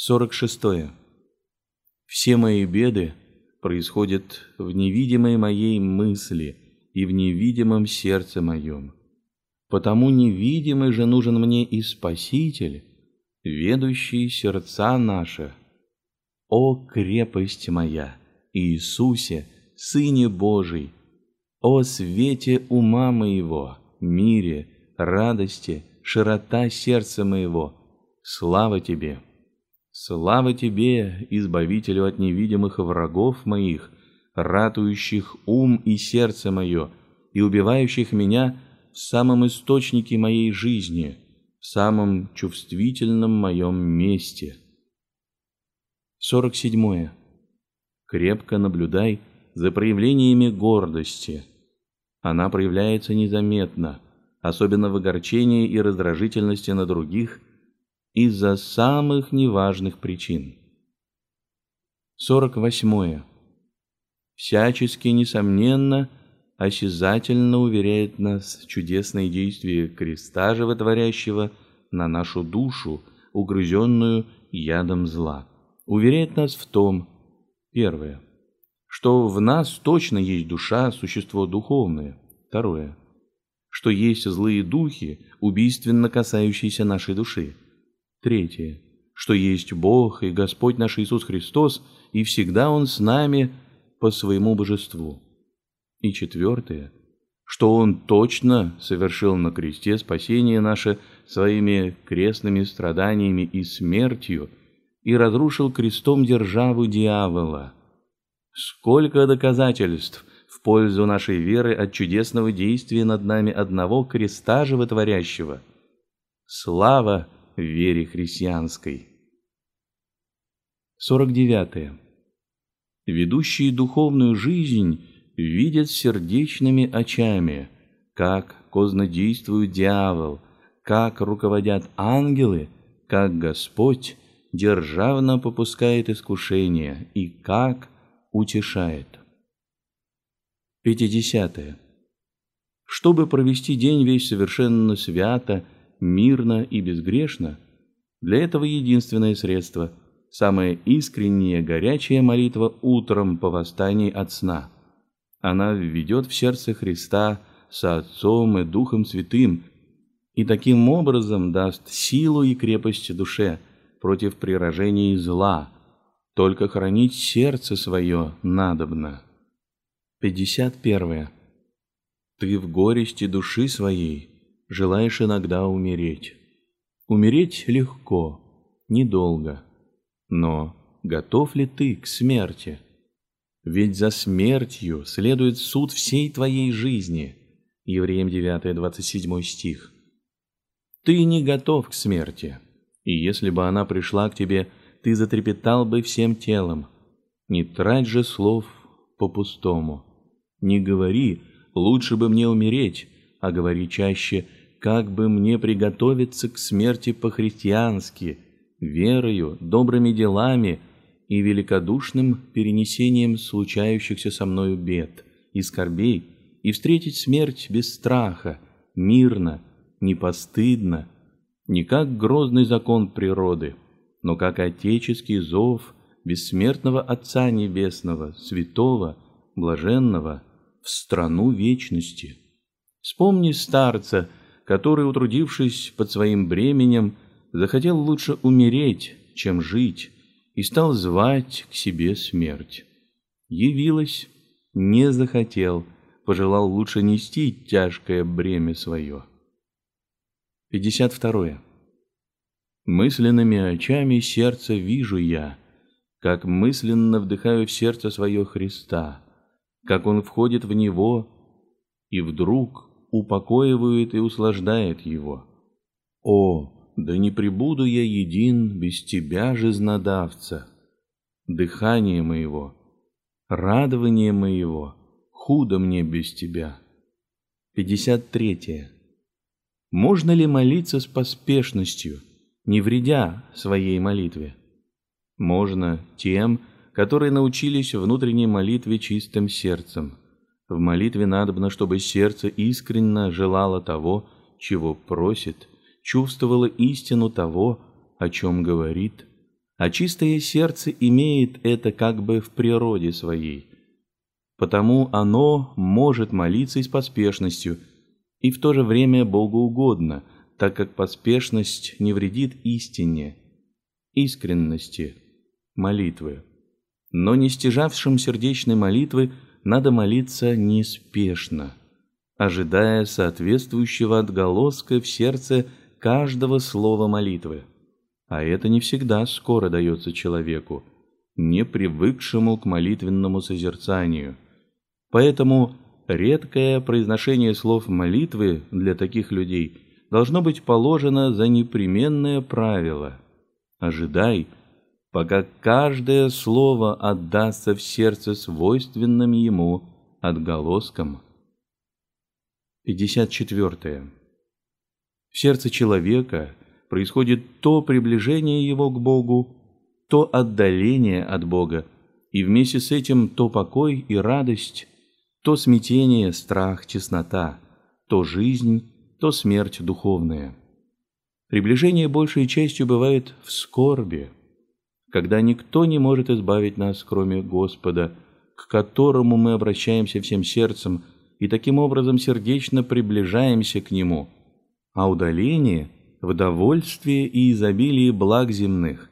46. Все мои беды происходят в невидимой моей мысли и в невидимом сердце моем. Потому невидимый же нужен мне и Спаситель, ведущий сердца наши. О крепость моя, Иисусе, Сыне Божий, о свете ума моего, мире, радости, широта сердца моего, слава Тебе! Слава Тебе, Избавителю от невидимых врагов моих, ратующих ум и сердце мое и убивающих меня в самом источнике моей жизни, в самом чувствительном моем месте. 47. Крепко наблюдай за проявлениями гордости. Она проявляется незаметно, особенно в огорчении и раздражительности на других – из-за самых неважных причин. 48. Всячески, несомненно, осязательно уверяет нас чудесное действие креста животворящего на нашу душу, угрызенную ядом зла. Уверяет нас в том, первое, что в нас точно есть душа, существо духовное. Второе, что есть злые духи, убийственно касающиеся нашей души. Третье, что есть Бог и Господь наш Иисус Христос, и всегда Он с нами по своему божеству. И четвертое, что Он точно совершил на кресте спасение наше своими крестными страданиями и смертью и разрушил крестом державу дьявола. Сколько доказательств в пользу нашей веры от чудесного действия над нами одного креста животворящего. Слава вере христианской. 49. Ведущие духовную жизнь видят сердечными очами, как кознодействует дьявол, как руководят ангелы, как Господь державно попускает искушения и как утешает. 50. Чтобы провести день весь совершенно свято, мирно и безгрешно, для этого единственное средство – самая искренняя горячая молитва утром по восстании от сна. Она введет в сердце Христа со Отцом и Духом Святым и таким образом даст силу и крепость душе против приражений зла. Только хранить сердце свое надобно. 51. Ты в горести души своей желаешь иногда умереть. Умереть легко, недолго. Но готов ли ты к смерти? Ведь за смертью следует суд всей твоей жизни. Евреям 9, 27 стих. Ты не готов к смерти, и если бы она пришла к тебе, ты затрепетал бы всем телом. Не трать же слов по-пустому. Не говори, лучше бы мне умереть, а говори чаще – как бы мне приготовиться к смерти по-христиански, верою, добрыми делами и великодушным перенесением случающихся со мною бед и скорбей, и встретить смерть без страха, мирно, не постыдно, не как грозный закон природы, но как отеческий зов бессмертного Отца Небесного, святого, блаженного, в страну вечности. Вспомни старца, который, утрудившись под своим бременем, захотел лучше умереть, чем жить, и стал звать к себе смерть. Явилась, не захотел, пожелал лучше нести тяжкое бремя свое. 52. Мысленными очами сердца вижу я, как мысленно вдыхаю в сердце свое Христа, как Он входит в него, и вдруг упокоивает и услаждает его. О, да не пребуду я един без тебя, жизнодавца! Дыхание моего, радование моего, худо мне без тебя. 53. Можно ли молиться с поспешностью, не вредя своей молитве? Можно тем, которые научились внутренней молитве чистым сердцем – в молитве надобно, чтобы сердце искренне желало того, чего просит, чувствовало истину того, о чем говорит, а чистое сердце имеет это как бы в природе своей. Потому оно может молиться и с поспешностью, и в то же время Богу угодно, так как поспешность не вредит истине, искренности молитвы. Но не стяжавшим сердечной молитвы надо молиться неспешно, ожидая соответствующего отголоска в сердце каждого слова молитвы. А это не всегда скоро дается человеку, не привыкшему к молитвенному созерцанию. Поэтому редкое произношение слов молитвы для таких людей должно быть положено за непременное правило. Ожидай, пока каждое слово отдастся в сердце свойственным ему отголоском. 54. В сердце человека – происходит то приближение его к Богу, то отдаление от Бога, и вместе с этим то покой и радость, то смятение, страх, теснота, то жизнь, то смерть духовная. Приближение большей частью бывает в скорби, когда никто не может избавить нас, кроме Господа, к которому мы обращаемся всем сердцем и таким образом сердечно приближаемся к Нему, а удаление – в довольстве и изобилии благ земных,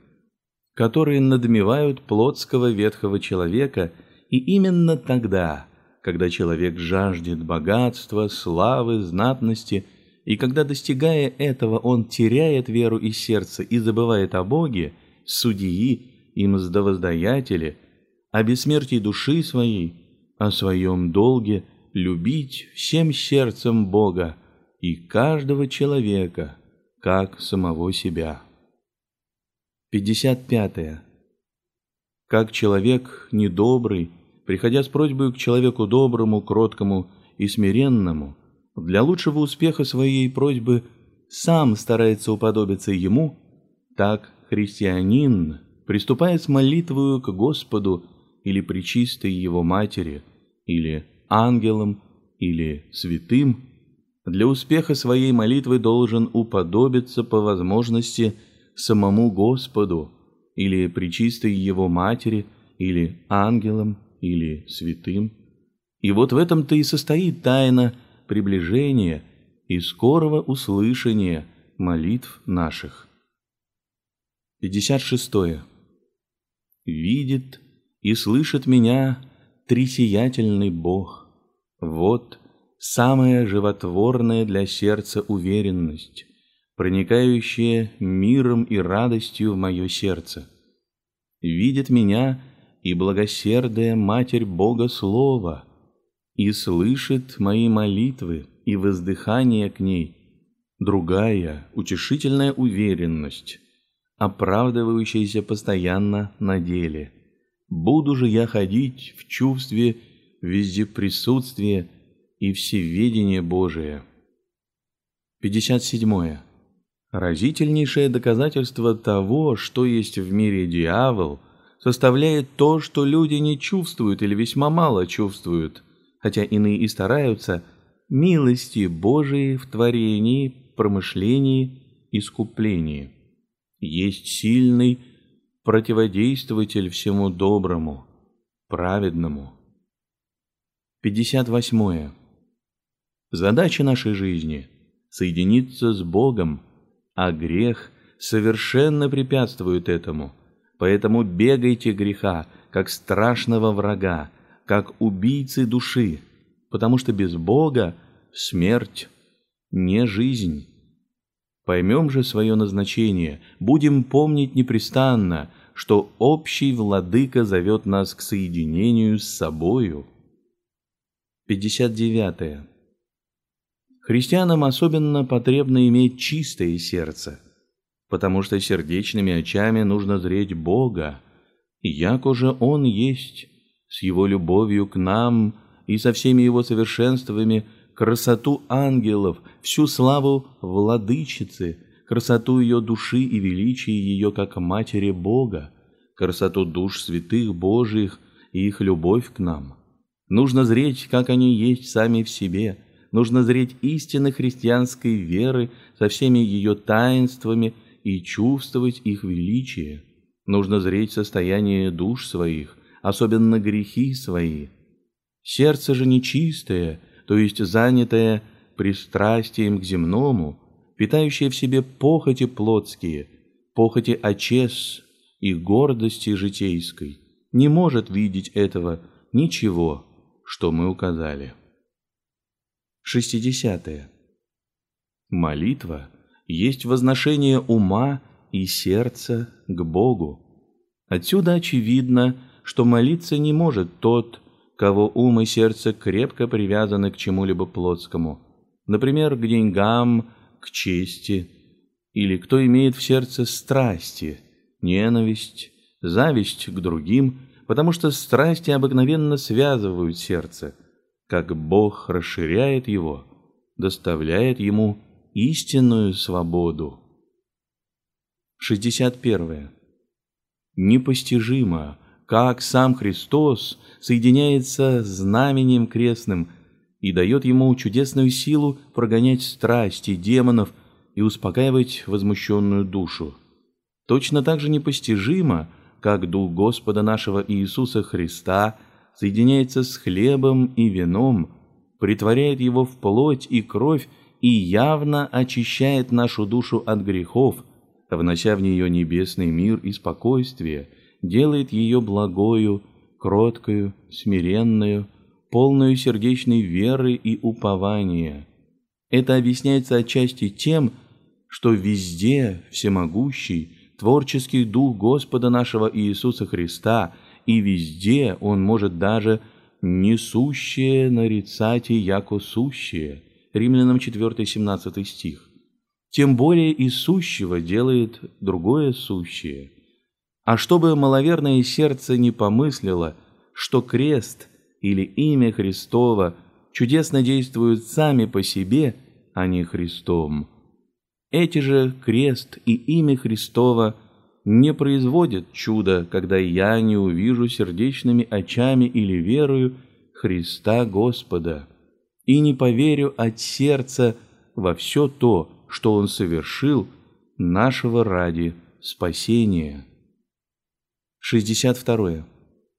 которые надмевают плотского ветхого человека, и именно тогда, когда человек жаждет богатства, славы, знатности, и когда, достигая этого, он теряет веру и сердце и забывает о Боге, судьи и мздовоздаятеле, о бессмертии души своей, о своем долге любить всем сердцем Бога и каждого человека – как самого себя. 55. Как человек недобрый, приходя с просьбой к человеку доброму, кроткому и смиренному, для лучшего успеха своей просьбы сам старается уподобиться ему, так христианин, приступая с молитвою к Господу или причистой его матери, или ангелам, или святым, для успеха своей молитвы должен уподобиться по возможности самому Господу или причистой Его Матери, или ангелам, или святым. И вот в этом-то и состоит тайна приближения и скорого услышания молитв наших. 56. Видит и слышит меня трисиятельный Бог. Вот самая животворная для сердца уверенность, проникающая миром и радостью в мое сердце. Видит меня и благосердая Матерь Бога Слова, и слышит мои молитвы и воздыхание к ней, другая утешительная уверенность, оправдывающаяся постоянно на деле. Буду же я ходить в чувстве везде присутствия и всеведение Божие. 57. Разительнейшее доказательство того, что есть в мире дьявол, составляет то, что люди не чувствуют или весьма мало чувствуют, хотя иные и стараются, милости Божией в творении, промышлении, искуплении. Есть сильный противодействователь всему доброму, праведному. 58. Задача нашей жизни – соединиться с Богом, а грех совершенно препятствует этому. Поэтому бегайте греха, как страшного врага, как убийцы души, потому что без Бога смерть не жизнь. Поймем же свое назначение, будем помнить непрестанно, что общий владыка зовет нас к соединению с собою. 59. Христианам особенно потребно иметь чистое сердце, потому что сердечными очами нужно зреть Бога, и яко же Он есть, с Его любовью к нам и со всеми Его совершенствами, красоту ангелов, всю славу владычицы, красоту ее души и величие ее как матери Бога, красоту душ святых Божиих и их любовь к нам. Нужно зреть, как они есть сами в себе – нужно зреть истины христианской веры со всеми ее таинствами и чувствовать их величие. Нужно зреть состояние душ своих, особенно грехи свои. Сердце же нечистое, то есть занятое пристрастием к земному, питающее в себе похоти плотские, похоти очес и гордости житейской, не может видеть этого ничего, что мы указали. 60. -е. Молитва есть возношение ума и сердца к Богу. Отсюда очевидно, что молиться не может тот, кого ум и сердце крепко привязаны к чему-либо плотскому, например, к деньгам, к чести, или кто имеет в сердце страсти, ненависть, зависть к другим, потому что страсти обыкновенно связывают сердце, как Бог расширяет его, доставляет ему истинную свободу. 61. Непостижимо, как сам Христос соединяется с знаменем крестным и дает ему чудесную силу прогонять страсти демонов и успокаивать возмущенную душу. Точно так же непостижимо, как Дух Господа нашего Иисуса Христа соединяется с хлебом и вином, притворяет его в плоть и кровь и явно очищает нашу душу от грехов, внося в нее небесный мир и спокойствие, делает ее благою, кроткою, смиренную, полную сердечной веры и упования. Это объясняется отчасти тем, что везде всемогущий, творческий дух Господа нашего Иисуса Христа, и везде он может даже несущее нарицать и яко сущее. Римлянам 4, 17 стих. Тем более и сущего делает другое сущее. А чтобы маловерное сердце не помыслило, что крест или имя Христово чудесно действуют сами по себе, а не Христом, эти же крест и имя Христово не производят чуда, когда я не увижу сердечными очами или верою Христа Господа, и не поверю от сердца во все то, что Он совершил нашего ради спасения. 62.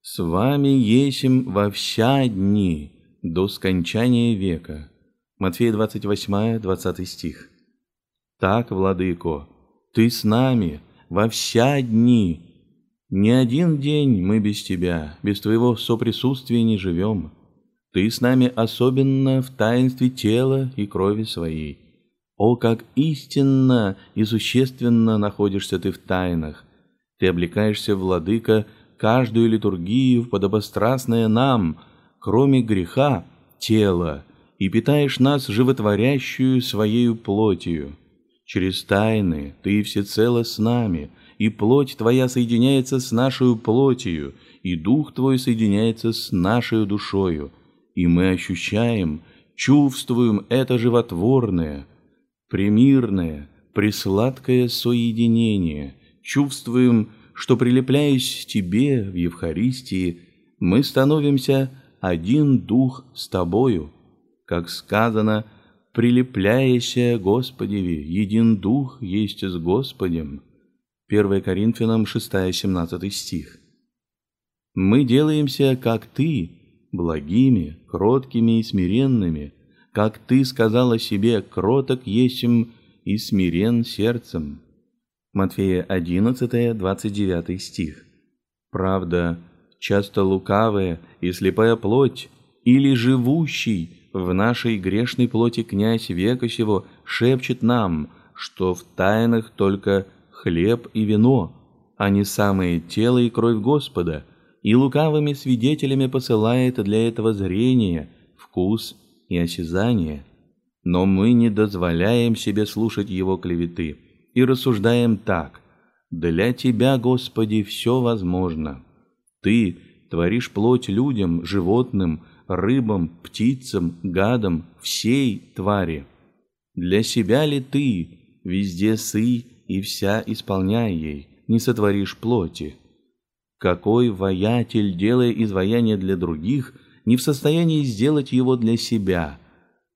С вами есим во вся дни до скончания века. Матфея 28, 20 стих. Так, Владыко, Ты с нами во вся дни. Ни один день мы без Тебя, без Твоего соприсутствия не живем. Ты с нами особенно в таинстве тела и крови Своей. О, как истинно и существенно находишься Ты в тайнах! Ты облекаешься, Владыка, каждую литургию в подобострастное нам, кроме греха, тело, и питаешь нас животворящую Своею плотью. Через тайны ты всецело с нами, и плоть твоя соединяется с нашей плотью, и дух твой соединяется с нашей душою, и мы ощущаем, чувствуем это животворное, примирное, присладкое соединение, чувствуем, что, прилепляясь к Тебе в Евхаристии, мы становимся один дух с Тобою, как сказано – прилепляяся Господеви, един Дух есть с Господем. 1 Коринфянам 6-17 стих. Мы делаемся, как Ты, благими, кроткими и смиренными, как Ты сказала себе, кроток есим и смирен сердцем. Матфея 11, 29 стих. Правда, часто лукавая и слепая плоть, или живущий в нашей грешной плоти князь века сего шепчет нам, что в тайнах только хлеб и вино, а не самое тело и кровь Господа, и лукавыми свидетелями посылает для этого зрение, вкус и осязание. Но мы не дозволяем себе слушать его клеветы и рассуждаем так: для тебя, Господи, все возможно. Ты творишь плоть людям, животным, рыбам, птицам, гадам, всей твари. Для себя ли ты везде сы и вся исполняй ей, не сотворишь плоти? Какой воятель, делая изваяние для других, не в состоянии сделать его для себя?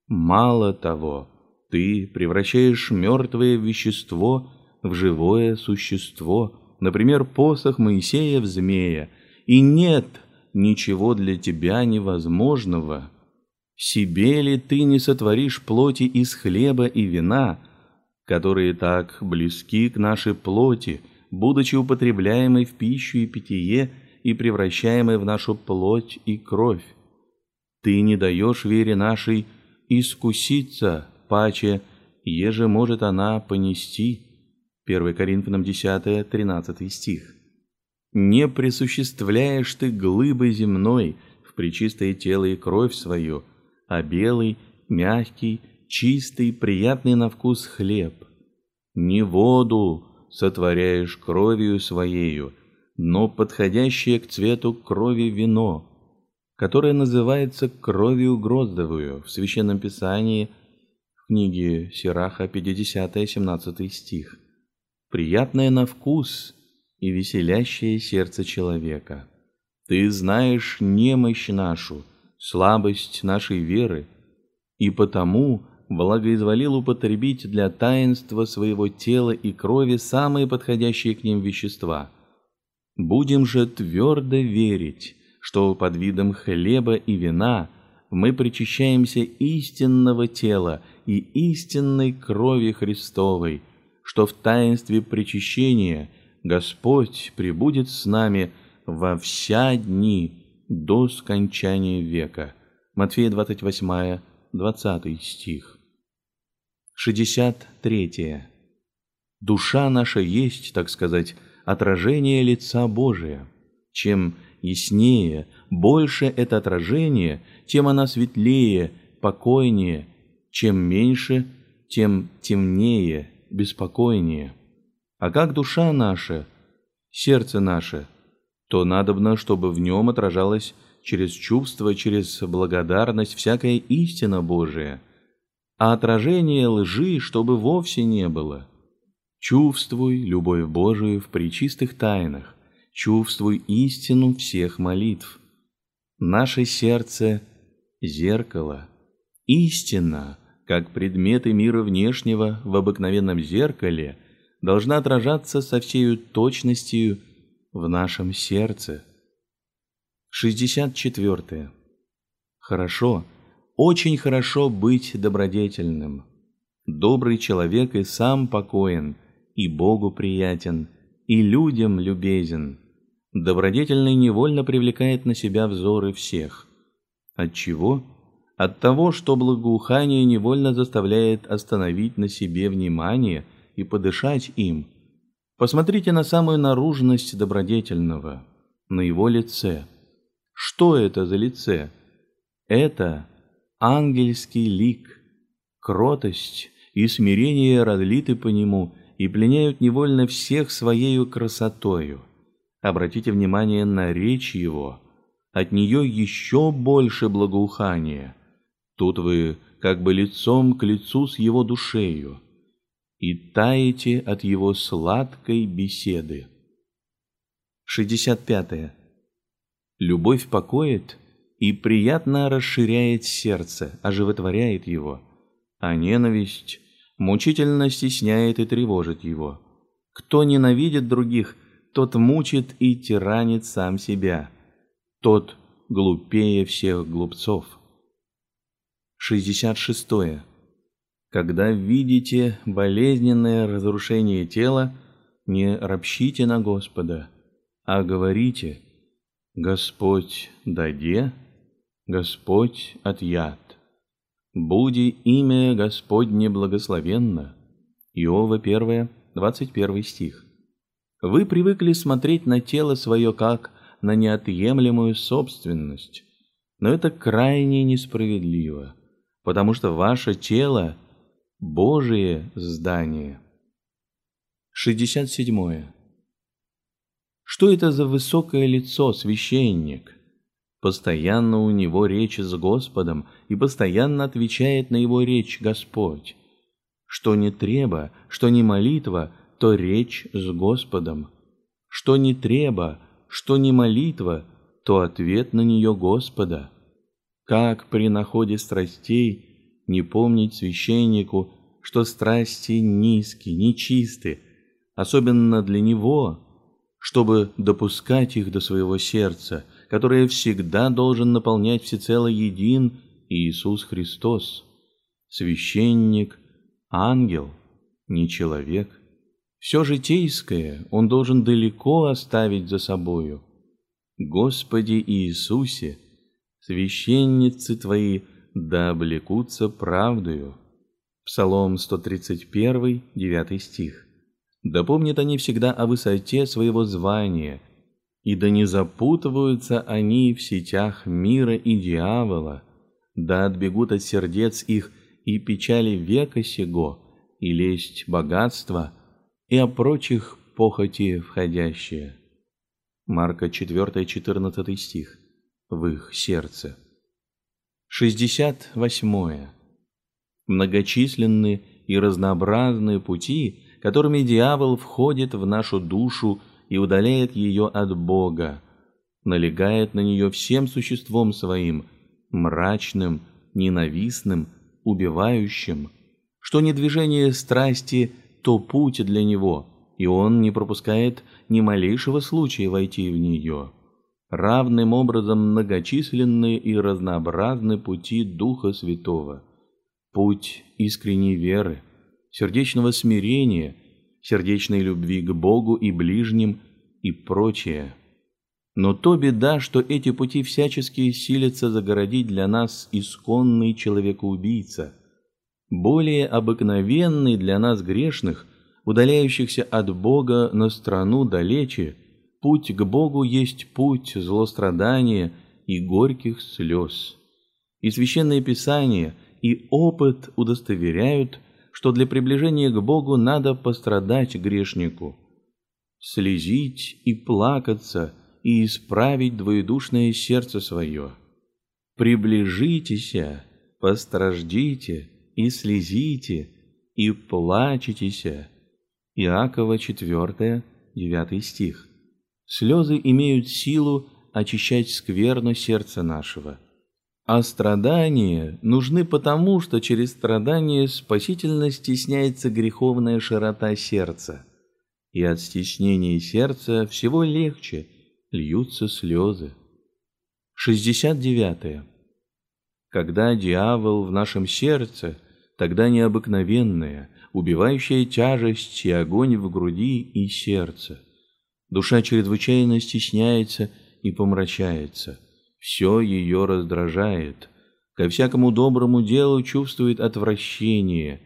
Мало того, ты превращаешь мертвое вещество в живое существо, например, посох Моисея в змея, и нет ничего для тебя невозможного. Себе ли ты не сотворишь плоти из хлеба и вина, которые так близки к нашей плоти, будучи употребляемой в пищу и питье и превращаемой в нашу плоть и кровь? Ты не даешь вере нашей искуситься, паче, еже может она понести. 1 Коринфянам 10, 13 стих. Не присуществляешь ты глыбы земной в причистое тело и кровь свою, а белый, мягкий, чистый, приятный на вкус хлеб. Не воду сотворяешь кровью своею, но подходящее к цвету крови вино, которое называется кровью гроздовую в Священном Писании в книге Сираха 50-17 стих. Приятное на вкус и веселящее сердце человека. Ты знаешь немощь нашу, слабость нашей веры, и потому благоизволил употребить для таинства своего тела и крови самые подходящие к ним вещества. Будем же твердо верить, что под видом хлеба и вина мы причащаемся истинного тела и истинной крови Христовой, что в таинстве причащения – Господь пребудет с нами во вся дни до скончания века. Матфея 28, 20 стих. 63. Душа наша есть, так сказать, отражение лица Божия. Чем яснее, больше это отражение, тем она светлее, покойнее, чем меньше, тем темнее, беспокойнее. А как душа наша, сердце наше, то надобно, чтобы в нем отражалась через чувство, через благодарность всякая истина Божия, а отражение лжи, чтобы вовсе не было. Чувствуй любовь Божию в причистых тайнах, чувствуй истину всех молитв. Наше сердце — зеркало. Истина, как предметы мира внешнего в обыкновенном зеркале — должна отражаться со всей точностью в нашем сердце. 64. Хорошо, очень хорошо быть добродетельным. Добрый человек и сам покоен, и Богу приятен, и людям любезен. Добродетельный невольно привлекает на себя взоры всех. От чего? От того, что благоухание невольно заставляет остановить на себе внимание – и подышать им. Посмотрите на самую наружность добродетельного, на его лице. Что это за лице? Это ангельский лик, кротость и смирение разлиты по нему и пленяют невольно всех своею красотою. Обратите внимание на речь его, от нее еще больше благоухания. Тут вы как бы лицом к лицу с его душею и таете от его сладкой беседы. 65. -е. Любовь покоит и приятно расширяет сердце, оживотворяет его, а ненависть мучительно стесняет и тревожит его. Кто ненавидит других, тот мучит и тиранит сам себя. Тот глупее всех глупцов. 66. -е. Когда видите болезненное разрушение тела, не ропщите на Господа, а говорите «Господь даде, Господь отъят». «Буди имя Господне благословенно». Иова 1, 21 стих. Вы привыкли смотреть на тело свое как на неотъемлемую собственность, но это крайне несправедливо, потому что ваше тело – Божие здание. 67. Что это за высокое лицо, священник? Постоянно у него речь с Господом, и постоянно отвечает на его речь Господь. Что не треба, что не молитва, то речь с Господом. Что не треба, что не молитва, то ответ на нее Господа. Как при находе страстей – не помнить священнику, что страсти низкие, нечисты, особенно для него, чтобы допускать их до своего сердца, которое всегда должен наполнять всецело един Иисус Христос, священник, ангел, не человек. Все житейское он должен далеко оставить за собою. Господи Иисусе, священницы Твои да облекутся правдою. Псалом 131, 9 стих. Да помнят они всегда о высоте своего звания, и да не запутываются они в сетях мира и дьявола, да отбегут от сердец их и печали века сего, и лесть богатства, и о прочих похоти входящие. Марка 4, 14 стих. В их сердце. 68. Многочисленные и разнообразные пути, которыми дьявол входит в нашу душу и удаляет ее от Бога, налегает на нее всем существом своим, мрачным, ненавистным, убивающим, что не движение страсти, то путь для него, и он не пропускает ни малейшего случая войти в нее. Равным образом многочисленные и разнообразны пути Духа Святого. Путь искренней веры, сердечного смирения, сердечной любви к Богу и ближним и прочее. Но то беда, что эти пути всячески силятся загородить для нас исконный человекоубийца, более обыкновенный для нас грешных, удаляющихся от Бога на страну далече, путь к Богу есть путь злострадания и горьких слез. И священное писание и опыт удостоверяют, что для приближения к Богу надо пострадать грешнику, слезить и плакаться и исправить двоедушное сердце свое. Приближитесь, постраждите и слезите и плачетесь. Иакова 4, 9 стих. Слезы имеют силу очищать скверно сердца нашего. А страдания нужны потому, что через страдания спасительно стесняется греховная широта сердца. И от стеснения сердца всего легче – льются слезы. 69. -е. Когда дьявол в нашем сердце, тогда необыкновенная, убивающая тяжесть и огонь в груди и сердце. Душа чрезвычайно стесняется и помрачается. Все ее раздражает. Ко всякому доброму делу чувствует отвращение.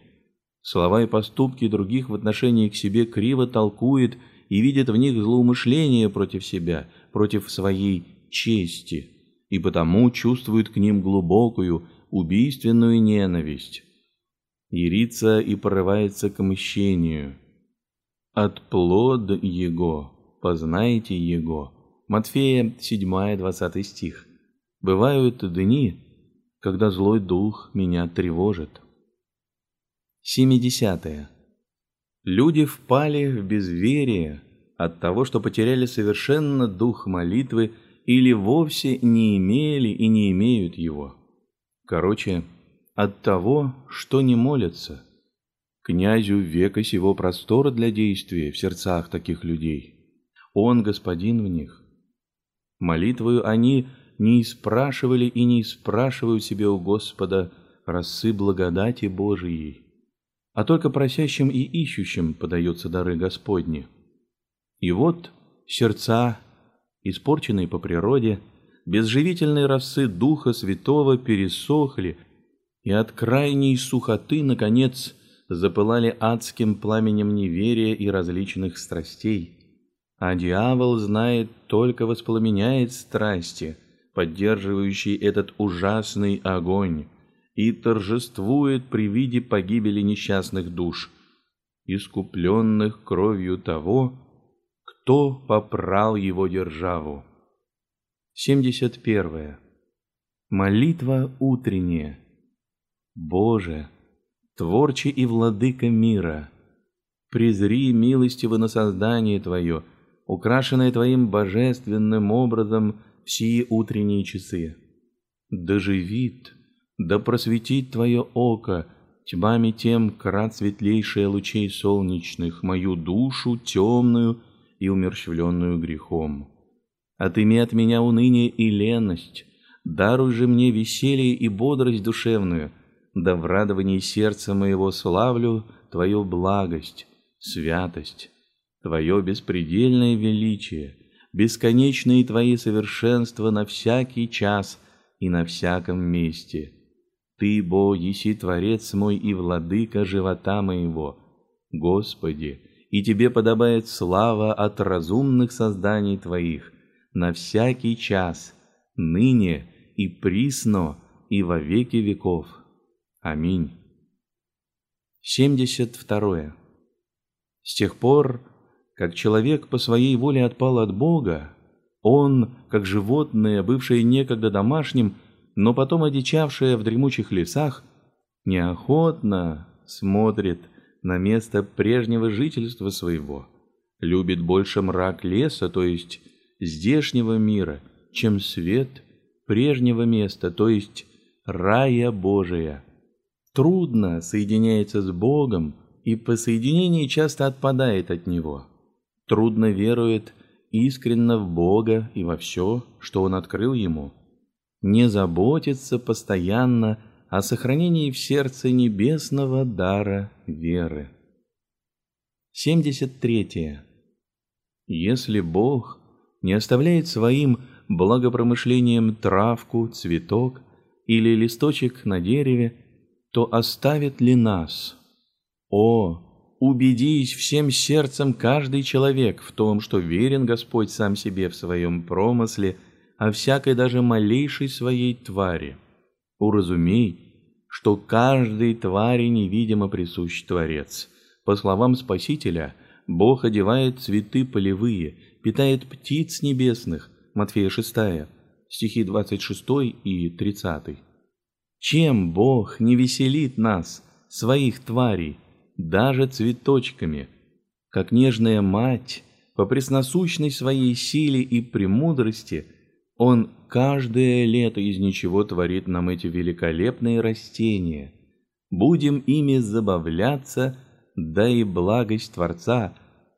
Слова и поступки других в отношении к себе криво толкует и видит в них злоумышление против себя, против своей чести, и потому чувствует к ним глубокую, убийственную ненависть. Ярится и порывается к мщению. От плод его познайте его. Матфея 7, 20 стих. Бывают дни, когда злой дух меня тревожит. 70. Люди впали в безверие от того, что потеряли совершенно дух молитвы или вовсе не имели и не имеют его. Короче, от того, что не молятся. Князю века сего простора для действия в сердцах таких людей. Он господин в них. Молитвою они не спрашивали и не спрашивают себе у Господа росы благодати Божией а только просящим и ищущим подаются дары Господни. И вот сердца, испорченные по природе, без живительной росы Духа Святого пересохли, и от крайней сухоты, наконец, запылали адским пламенем неверия и различных страстей. А дьявол знает, только воспламеняет страсти, поддерживающие этот ужасный огонь, и торжествует при виде погибели несчастных душ, искупленных кровью того, кто попрал его державу. 71. Молитва утренняя. Боже, Творче и Владыка мира, презри милостиво на создание Твое, украшенное Твоим божественным образом сии утренние часы. Доживит, да просветит Твое око, тьмами тем крат светлейшие лучей солнечных, мою душу темную и умерщвленную грехом. Отыми от меня уныние и леность, даруй же мне веселье и бодрость душевную, да в радовании сердца моего славлю Твою благость, святость, Твое беспредельное величие, бесконечные Твои совершенства на всякий час и на всяком месте. Ты, Бо, еси Творец мой и Владыка живота моего, Господи, и Тебе подобает слава от разумных созданий Твоих, на всякий час, ныне и присно, и во веки веков. Аминь. 72. С тех пор, как человек по своей воле отпал от Бога, он, как животное, бывшее некогда домашним, но потом одичавшее в дремучих лесах, неохотно смотрит на место прежнего жительства своего, любит больше мрак леса, то есть здешнего мира, чем свет прежнего места, то есть рая Божия. Трудно соединяется с Богом и по соединении часто отпадает от Него. Трудно верует искренно в Бога и во все, что Он открыл ему. Не заботится постоянно о сохранении в сердце небесного дара веры. 73. Если Бог не оставляет своим благопромышлением травку, цветок или листочек на дереве, то оставит ли нас? О, убедись всем сердцем каждый человек в том, что верен Господь сам себе в своем промысле, о всякой даже малейшей своей твари. Уразумей, что каждой твари невидимо присущ Творец. По словам Спасителя, Бог одевает цветы полевые, питает птиц небесных. Матфея 6, стихи 26 и 30. Чем Бог не веселит нас, своих тварей, даже цветочками, как нежная мать, по пресносущной своей силе и премудрости, Он каждое лето из ничего творит нам эти великолепные растения. Будем ими забавляться, да и благость Творца,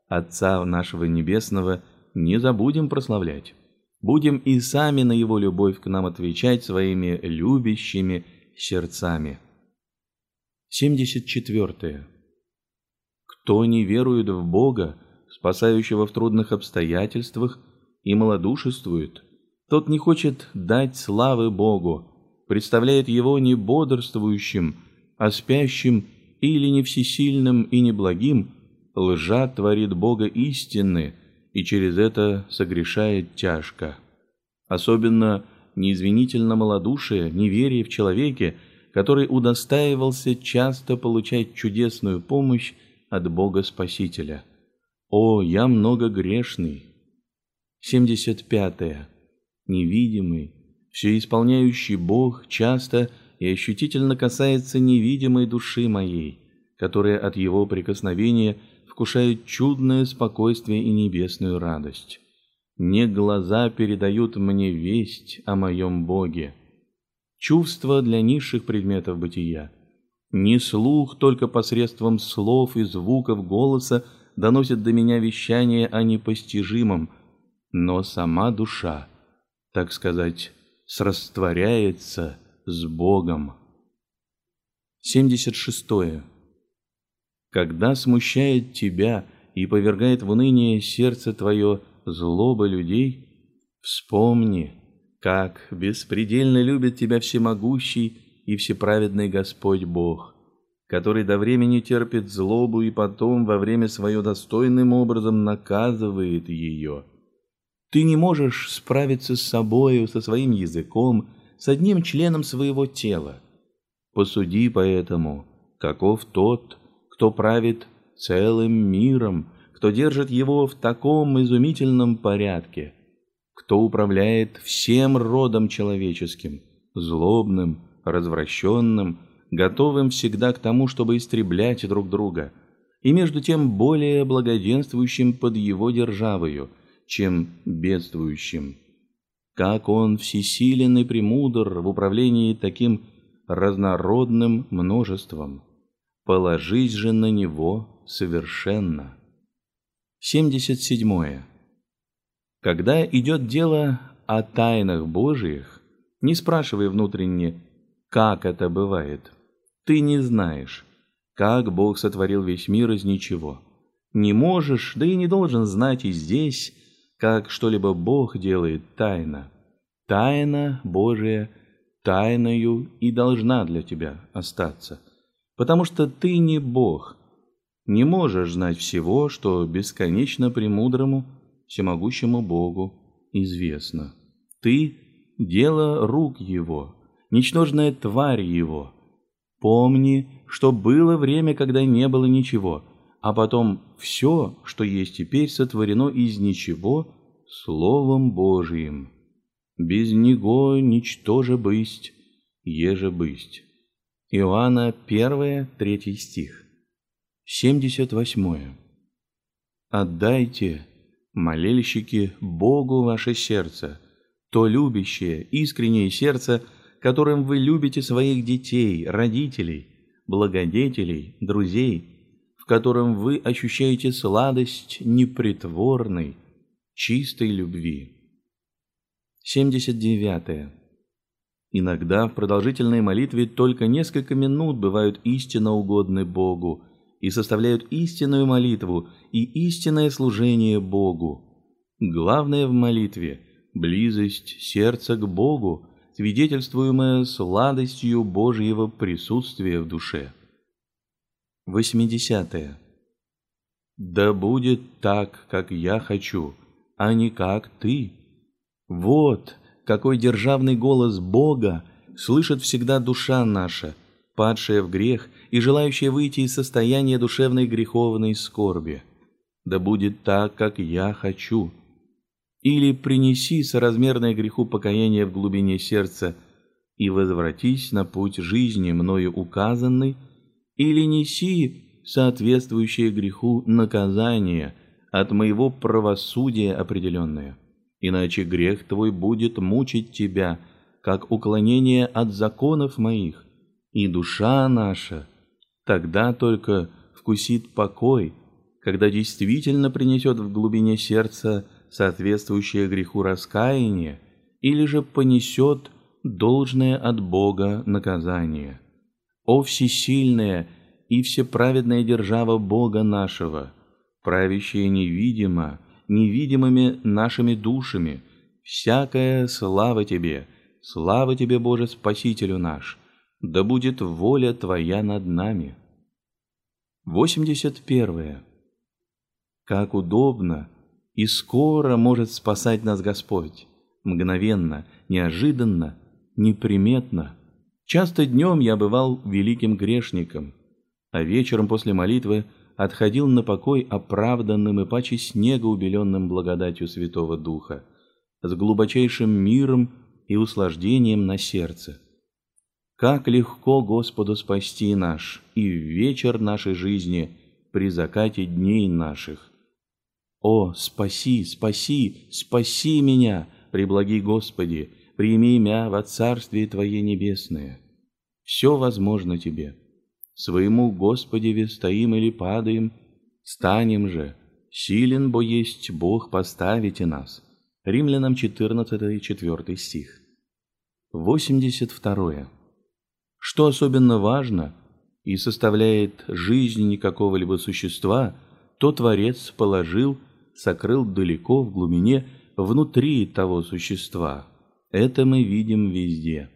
Отца нашего Небесного – не забудем прославлять. Будем и сами на его любовь к нам отвечать своими любящими сердцами. 74. Кто не верует в Бога, спасающего в трудных обстоятельствах, и малодушествует, тот не хочет дать славы Богу, представляет его не бодрствующим, а спящим или не всесильным и неблагим, лжа творит Бога истины, и через это согрешает тяжко. Особенно неизвинительно малодушие, неверие в человеке, который удостаивался часто получать чудесную помощь от Бога Спасителя. О, я много грешный. 75. -е. Невидимый, все исполняющий Бог часто и ощутительно касается невидимой души моей, которая от его прикосновения – вкушают чудное спокойствие и небесную радость. Не глаза передают мне весть о моем Боге. Чувство для низших предметов бытия. Не слух только посредством слов и звуков голоса доносит до меня вещание о непостижимом, но сама душа, так сказать, срастворяется с Богом. 76. Когда смущает тебя и повергает в уныние сердце твое злоба людей, вспомни, как беспредельно любит тебя всемогущий и всеправедный Господь Бог, который до времени терпит злобу и потом во время свое достойным образом наказывает ее. Ты не можешь справиться с собою, со своим языком, с одним членом своего тела. Посуди поэтому, каков тот, кто правит целым миром, кто держит его в таком изумительном порядке, кто управляет всем родом человеческим, злобным, развращенным, готовым всегда к тому, чтобы истреблять друг друга, и между тем более благоденствующим под его державою, чем бедствующим. Как он всесилен и премудр в управлении таким разнородным множеством. Положись же на него совершенно. 77. Когда идет дело о тайнах Божиих, не спрашивай внутренне, как это бывает. Ты не знаешь, как Бог сотворил весь мир из ничего. Не можешь, да и не должен знать и здесь, как что-либо Бог делает тайно. Тайна Божия тайною и должна для тебя остаться, потому что ты не Бог, не можешь знать всего, что бесконечно премудрому, всемогущему Богу известно. Ты — дело рук Его, ничтожная тварь Его. Помни, что было время, когда не было ничего, а потом все, что есть теперь, сотворено из ничего Словом Божиим. Без Него ничтоже бысть, еже бысть. Иоанна 1, 3 стих. 78. Отдайте, молельщики, Богу ваше сердце, то любящее, искреннее сердце, которым вы любите своих детей, родителей, благодетелей, друзей, в котором вы ощущаете сладость непритворной, чистой любви. 79. Иногда в продолжительной молитве только несколько минут бывают истинно угодны Богу и составляют истинную молитву и истинное служение Богу. Главное в молитве – близость сердца к Богу, свидетельствуемая сладостью Божьего присутствия в душе. 80. Да будет так, как я хочу, а не как ты. Вот какой державный голос Бога слышит всегда душа наша, падшая в грех и желающая выйти из состояния душевной греховной скорби. Да будет так, как я хочу. Или принеси соразмерное греху покаяние в глубине сердца и возвратись на путь жизни мною указанный, или неси соответствующее греху наказание от моего правосудия определенное иначе грех твой будет мучить тебя, как уклонение от законов моих, и душа наша тогда только вкусит покой, когда действительно принесет в глубине сердца соответствующее греху раскаяние или же понесет должное от Бога наказание. О всесильная и всеправедная держава Бога нашего, правящая невидимо, невидимыми нашими душами. Всякая слава Тебе, слава Тебе, Боже, Спасителю наш, да будет воля Твоя над нами. 81. Как удобно и скоро может спасать нас Господь, мгновенно, неожиданно, неприметно. Часто днем я бывал великим грешником, а вечером после молитвы – отходил на покой оправданным и паче снега убеленным благодатью Святого Духа, с глубочайшим миром и услаждением на сердце. Как легко Господу спасти наш и вечер нашей жизни при закате дней наших. О, спаси, спаси, спаси меня, преблаги Господи, прими меня во Царствие Твое Небесное. Все возможно Тебе своему Господеве стоим или падаем, станем же, силен, бо есть Бог, поставите нас. Римлянам 14, 4 стих. 82. Что особенно важно и составляет жизнь какого-либо существа, то Творец положил, сокрыл далеко в глубине, внутри того существа. Это мы видим везде.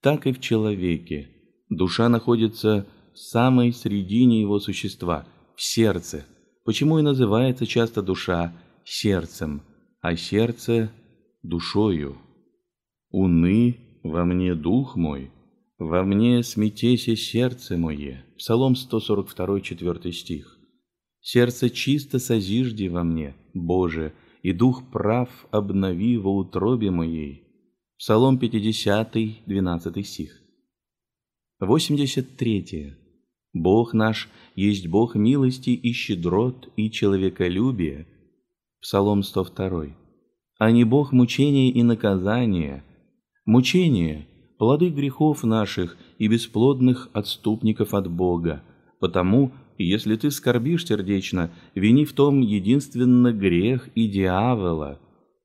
Так и в человеке – Душа находится в самой середине его существа, в сердце. Почему и называется часто душа сердцем, а сердце душою. Уны во мне дух мой, во мне смятесе сердце мое. Псалом 142, 4 стих. Сердце чисто созижди во мне, Боже, и дух прав обнови во утробе моей. Псалом 50, 12 стих. 83. Бог наш есть Бог милости и щедрот и человеколюбия. Псалом 102. А не Бог мучения и наказания. Мучение плоды грехов наших и бесплодных отступников от Бога, потому если ты скорбишь сердечно, вини в том единственно грех и дьявола,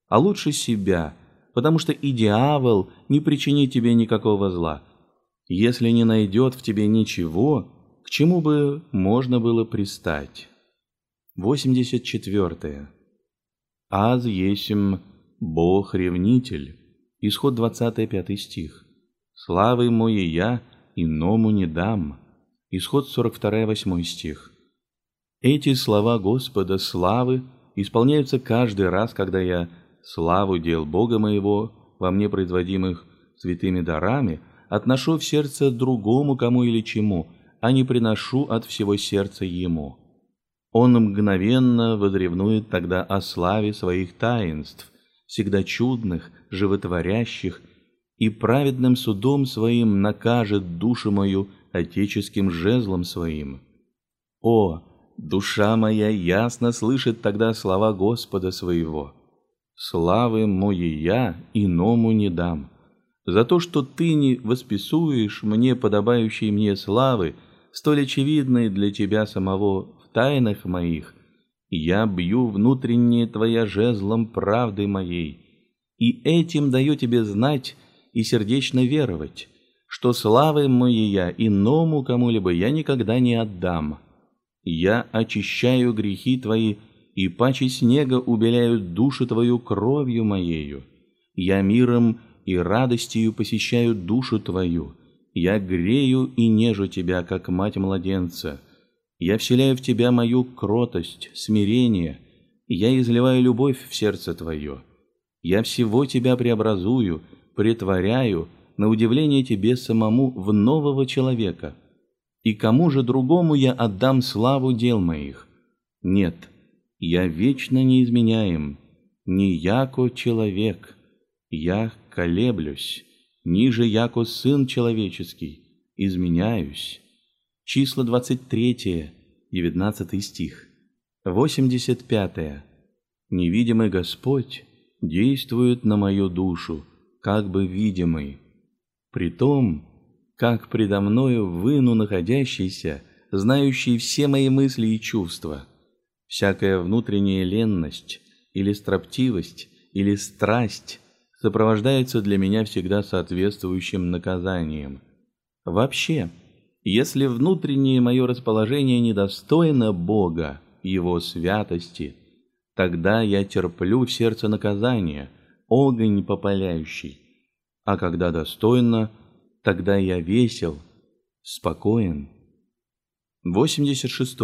а лучше себя, потому что и дьявол не причинит тебе никакого зла. Если не найдет в тебе ничего, к чему бы можно было пристать. 84. «Аз есмь Бог-ревнитель». Исход 25 стих. «Славы моей я иному не дам». Исход 42 8 стих. Эти слова Господа славы исполняются каждый раз, когда я славу дел Бога моего во мне производимых святыми дарами отношу в сердце другому кому или чему, а не приношу от всего сердца Ему. Он мгновенно возревнует тогда о славе своих таинств, всегда чудных, животворящих, и праведным судом своим накажет душу мою отеческим жезлом своим. О, душа моя ясно слышит тогда слова Господа своего. Славы моей я иному не дам. За то, что ты не восписуешь мне подобающей мне славы, столь очевидной для тебя самого тайнах моих, я бью внутреннее твоя жезлом правды моей, и этим даю тебе знать и сердечно веровать, что славы моей я иному кому-либо я никогда не отдам. Я очищаю грехи твои, и паче снега убеляю душу твою кровью моею. Я миром и радостью посещаю душу твою. Я грею и нежу тебя, как мать младенца. Я вселяю в тебя мою кротость, смирение, я изливаю любовь в сердце твое. Я всего тебя преобразую, притворяю, на удивление тебе самому, в нового человека. И кому же другому я отдам славу дел моих? Нет, я вечно неизменяем, не яко человек, я колеблюсь, ниже яко сын человеческий, изменяюсь числа 23, 19 стих. 85. Невидимый Господь действует на мою душу, как бы видимый. Притом, как предо мною выну находящийся, знающий все мои мысли и чувства. Всякая внутренняя ленность или строптивость или страсть сопровождается для меня всегда соответствующим наказанием. Вообще, если внутреннее мое расположение недостойно Бога, Его святости, тогда я терплю в сердце наказание, огонь попаляющий. А когда достойно, тогда я весел, спокоен. 86.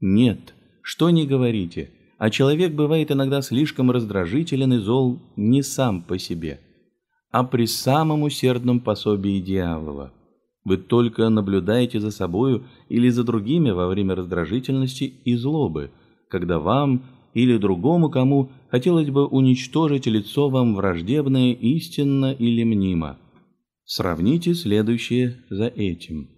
Нет, что не говорите, а человек бывает иногда слишком раздражителен и зол не сам по себе, а при самом усердном пособии дьявола – вы только наблюдаете за собою или за другими во время раздражительности и злобы, когда вам или другому кому хотелось бы уничтожить лицо вам враждебное истинно или мнимо. Сравните следующее за этим.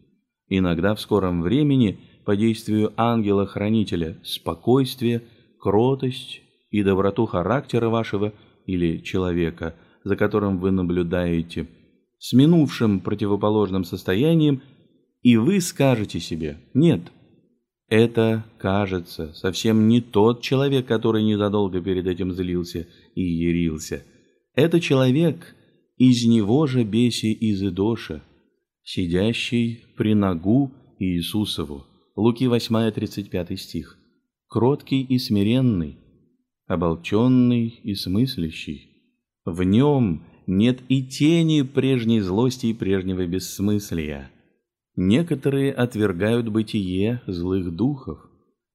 Иногда в скором времени по действию ангела-хранителя спокойствие, кротость и доброту характера вашего или человека, за которым вы наблюдаете – с минувшим противоположным состоянием, и вы скажете себе «нет». Это, кажется, совсем не тот человек, который незадолго перед этим злился и ярился. Это человек из него же Беси Изыдоша, сидящий при ногу Иисусову. Луки 8, 35 стих. Кроткий и смиренный, оболченный и смыслящий. В нем нет и тени прежней злости и прежнего бессмыслия. Некоторые отвергают бытие злых духов,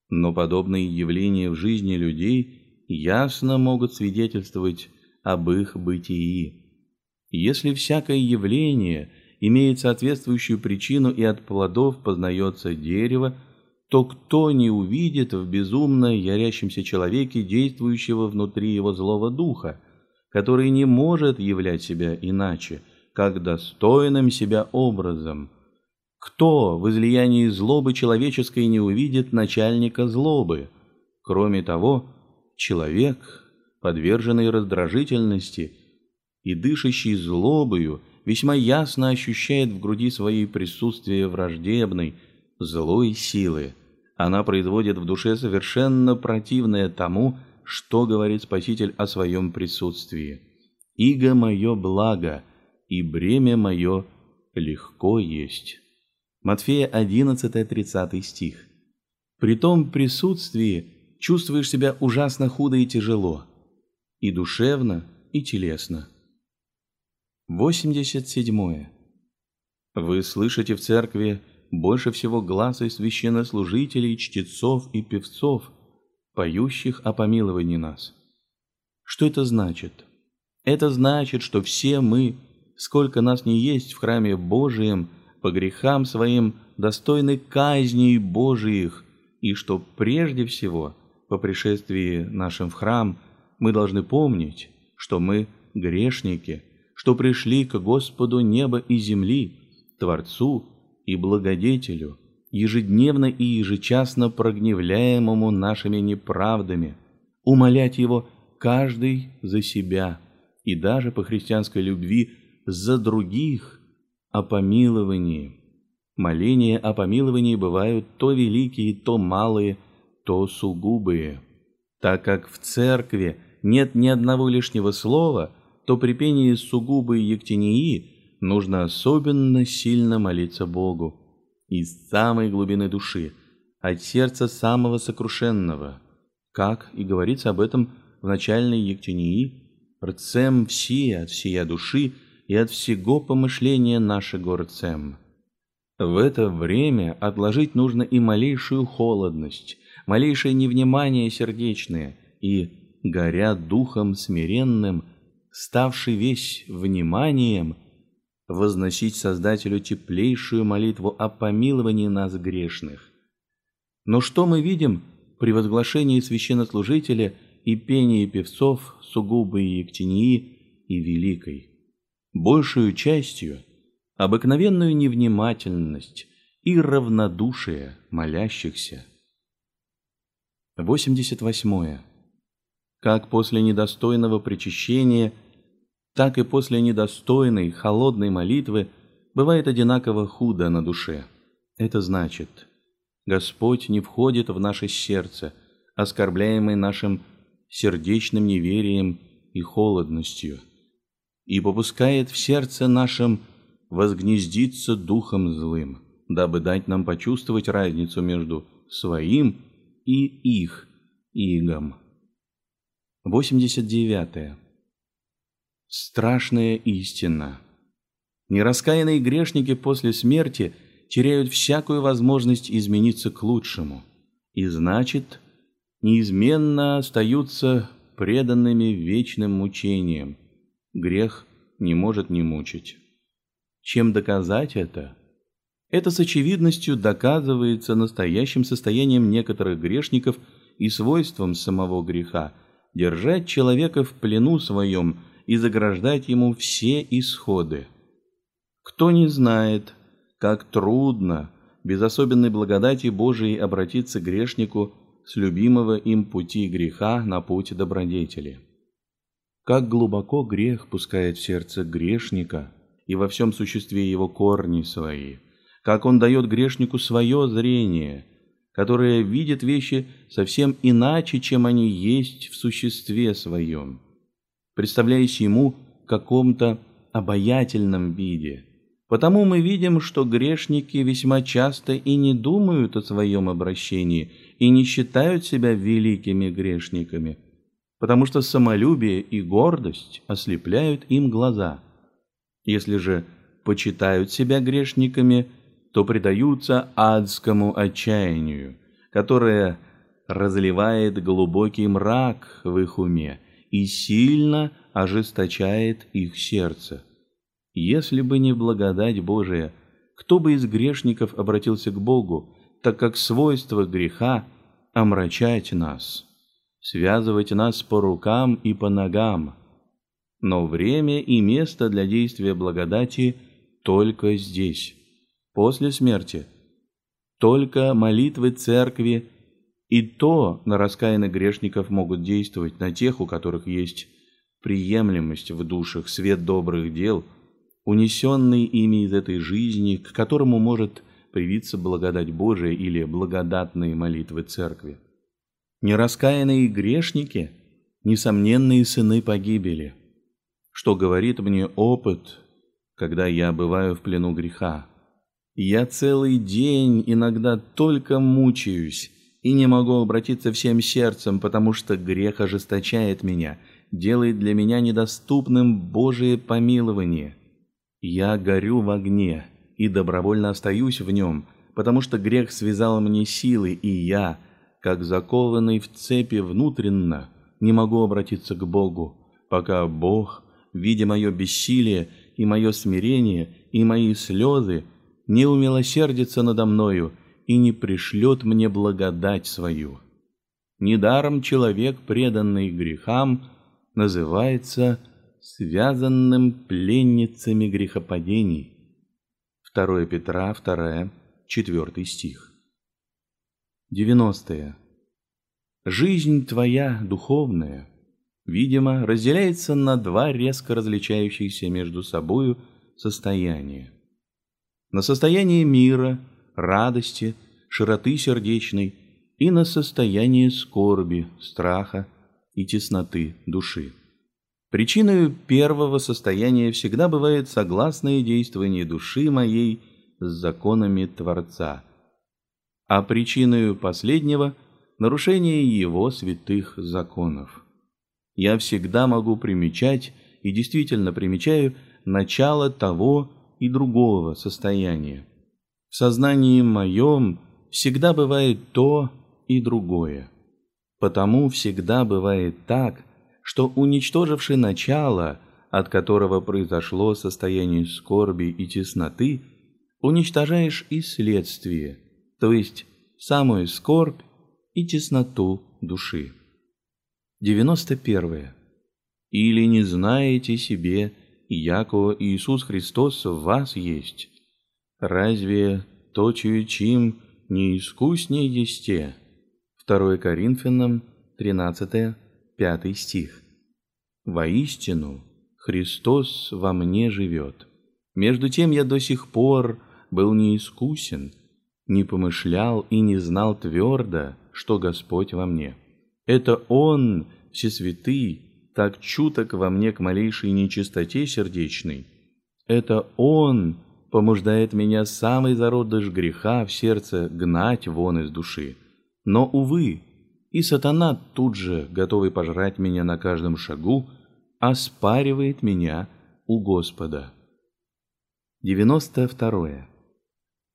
но подобные явления в жизни людей ясно могут свидетельствовать об их бытии. Если всякое явление имеет соответствующую причину и от плодов познается дерево, то кто не увидит в безумно ярящемся человеке действующего внутри его злого духа, который не может являть себя иначе, как достойным себя образом. Кто в излиянии злобы человеческой не увидит начальника злобы? Кроме того, человек, подверженный раздражительности и дышащий злобою, весьма ясно ощущает в груди своей присутствие враждебной, злой силы. Она производит в душе совершенно противное тому, что говорит Спаситель о своем присутствии. «Иго мое благо, и бремя мое легко есть». Матфея 11-30 стих. При том присутствии чувствуешь себя ужасно худо и тяжело, и душевно, и телесно. 87. Вы слышите в церкви больше всего глаза священнослужителей, чтецов и певцов, поющих о помиловании нас. Что это значит? Это значит, что все мы, сколько нас не есть в храме Божием, по грехам своим достойны казней Божиих, и что прежде всего, по пришествии нашим в храм, мы должны помнить, что мы грешники, что пришли к Господу неба и земли, Творцу и Благодетелю, ежедневно и ежечасно прогневляемому нашими неправдами, умолять Его каждый за себя и даже по христианской любви за других о помиловании. Моления о помиловании бывают то великие, то малые, то сугубые. Так как в церкви нет ни одного лишнего слова, то при пении сугубой ектении нужно особенно сильно молиться Богу из самой глубины души, от сердца самого сокрушенного, как и говорится об этом в начальной ектении, «Рцем все от всея души и от всего помышления нашего рцем». В это время отложить нужно и малейшую холодность, малейшее невнимание сердечное, и, горя духом смиренным, ставший весь вниманием, возносить Создателю теплейшую молитву о помиловании нас грешных. Но что мы видим при возглашении священнослужителя и пении певцов сугубой Ектении и Великой? Большую частью обыкновенную невнимательность и равнодушие молящихся. 88. Как после недостойного причащения, так и после недостойной холодной молитвы бывает одинаково худо на душе. Это значит, Господь не входит в наше сердце, оскорбляемый нашим сердечным неверием и холодностью, и попускает в сердце нашем возгнездиться духом злым, дабы дать нам почувствовать разницу между своим и их игом. 89. Страшная истина. Нераскаянные грешники после смерти теряют всякую возможность измениться к лучшему, и значит, неизменно остаются преданными вечным мучениям. Грех не может не мучить. Чем доказать это? Это с очевидностью доказывается настоящим состоянием некоторых грешников и свойством самого греха держать человека в плену своем и заграждать ему все исходы. Кто не знает, как трудно без особенной благодати Божией обратиться грешнику с любимого им пути греха на путь добродетели. Как глубоко грех пускает в сердце грешника – и во всем существе его корни свои, как он дает грешнику свое зрение, которое видит вещи совсем иначе, чем они есть в существе своем, представляясь ему в каком-то обаятельном виде. Потому мы видим, что грешники весьма часто и не думают о своем обращении и не считают себя великими грешниками, потому что самолюбие и гордость ослепляют им глаза – если же почитают себя грешниками, то предаются адскому отчаянию, которое разливает глубокий мрак в их уме и сильно ожесточает их сердце. Если бы не благодать Божия, кто бы из грешников обратился к Богу, так как свойство греха омрачать нас, связывать нас по рукам и по ногам, но время и место для действия благодати только здесь, после смерти. Только молитвы церкви и то на раскаянных грешников могут действовать на тех, у которых есть приемлемость в душах, свет добрых дел, унесенный ими из этой жизни, к которому может привиться благодать Божия или благодатные молитвы церкви. Нераскаянные грешники – несомненные сыны погибели, что говорит мне опыт, когда я бываю в плену греха. Я целый день иногда только мучаюсь и не могу обратиться всем сердцем, потому что грех ожесточает меня, делает для меня недоступным Божие помилование. Я горю в огне и добровольно остаюсь в нем, потому что грех связал мне силы, и я, как закованный в цепи внутренно, не могу обратиться к Богу, пока Бог, видя мое бессилие и мое смирение и мои слезы, не умилосердится надо мною и не пришлет мне благодать свою. Недаром человек, преданный грехам, называется связанным пленницами грехопадений. 2 Петра, 2, 4 стих. 90. -е. Жизнь твоя духовная, видимо, разделяется на два резко различающихся между собою состояния. На состояние мира, радости, широты сердечной и на состояние скорби, страха и тесноты души. Причиной первого состояния всегда бывает согласное действование души моей с законами Творца, а причиной последнего – нарушение его святых законов. Я всегда могу примечать и действительно примечаю начало того и другого состояния. В сознании моем всегда бывает то и другое. Потому всегда бывает так, что уничтоживши начало, от которого произошло состояние скорби и тесноты, уничтожаешь и следствие, то есть самую скорбь и тесноту души. 91. Или не знаете себе, яко Иисус Христос в вас есть? Разве то, чим не искуснее есте? 2 Коринфянам 13 пятый стих. «Воистину, Христос во мне живет. Между тем я до сих пор был неискусен, не помышлял и не знал твердо, что Господь во мне. Это Он, Всесвятый, так чуток во мне к малейшей нечистоте сердечной. Это Он помуждает меня самый зародыш греха в сердце гнать вон из души. Но, увы, и сатана тут же, готовый пожрать меня на каждом шагу, оспаривает меня у Господа. 92.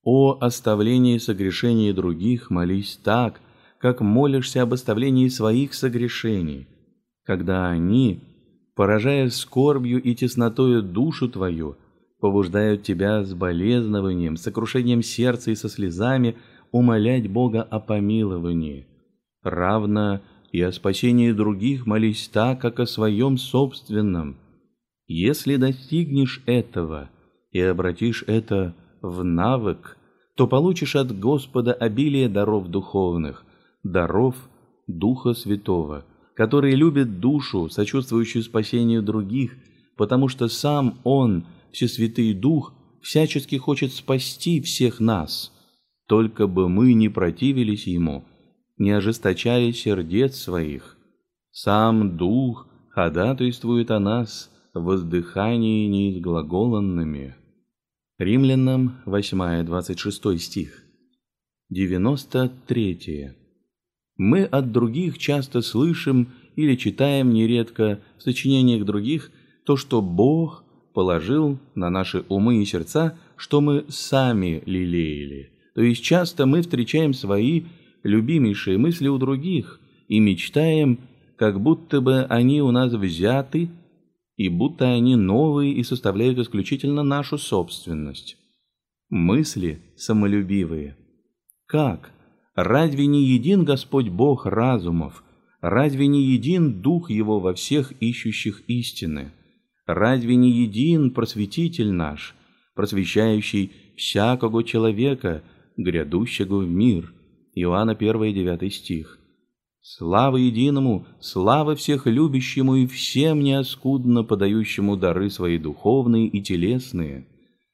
О оставлении согрешений других молись так, как молишься об оставлении своих согрешений, когда они, поражая скорбью и теснотою душу твою, побуждают тебя с болезнованием, сокрушением сердца и со слезами умолять Бога о помиловании равно и о спасении других молись так, как о своем собственном. Если достигнешь этого и обратишь это в навык, то получишь от Господа обилие даров духовных, даров Духа Святого, который любит душу, сочувствующую спасению других, потому что сам Он, Всесвятый Дух, всячески хочет спасти всех нас, только бы мы не противились Ему – не ожесточали сердец своих. Сам Дух ходатайствует о нас в воздыхании неизглаголанными. Римлянам 8-26 стих. 93. Мы от других часто слышим или читаем нередко в сочинениях других то, что Бог положил на наши умы и сердца, что мы сами лелеяли. То есть часто мы встречаем свои любимейшие мысли у других и мечтаем, как будто бы они у нас взяты, и будто они новые и составляют исключительно нашу собственность. Мысли самолюбивые. Как? Разве не един Господь Бог разумов? Разве не един Дух Его во всех ищущих истины? Разве не един Просветитель наш, просвещающий всякого человека, грядущего в мир?» Иоанна 1, 9 стих. Слава единому, слава всех любящему и всем неоскудно подающему дары свои духовные и телесные.